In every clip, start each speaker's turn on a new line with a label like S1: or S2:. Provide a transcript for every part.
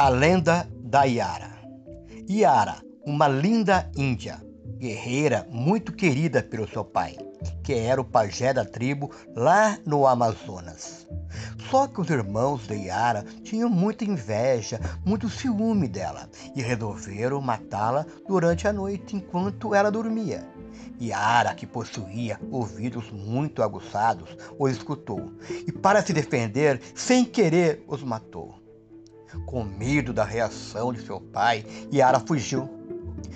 S1: A lenda da Iara. Iara, uma linda índia, guerreira muito querida pelo seu pai, que era o pajé da tribo lá no Amazonas. Só que os irmãos de Iara tinham muita inveja, muito ciúme dela e resolveram matá-la durante a noite enquanto ela dormia. Yara, que possuía ouvidos muito aguçados, os escutou e, para se defender, sem querer, os matou. Com medo da reação de seu pai, Yara fugiu.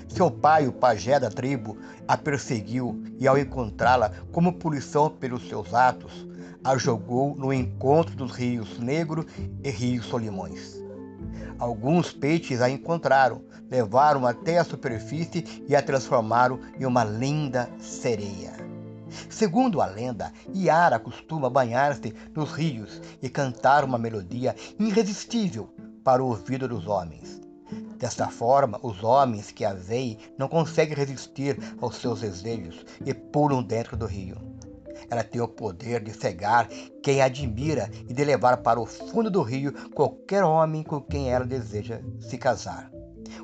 S1: Seu pai, o pajé da tribo, a perseguiu e, ao encontrá-la como punição pelos seus atos, a jogou no encontro dos rios Negro e Rio Solimões. Alguns peixes a encontraram, levaram até a superfície e a transformaram em uma linda sereia. Segundo a lenda, Iara costuma banhar-se nos rios e cantar uma melodia irresistível para o ouvido dos homens. Desta forma, os homens que a veem não conseguem resistir aos seus desejos e pulam dentro do rio. Ela tem o poder de cegar quem a admira e de levar para o fundo do rio qualquer homem com quem ela deseja se casar.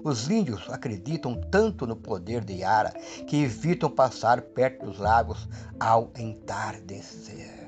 S1: Os índios acreditam tanto no poder de Yara que evitam passar perto dos lagos ao entardecer.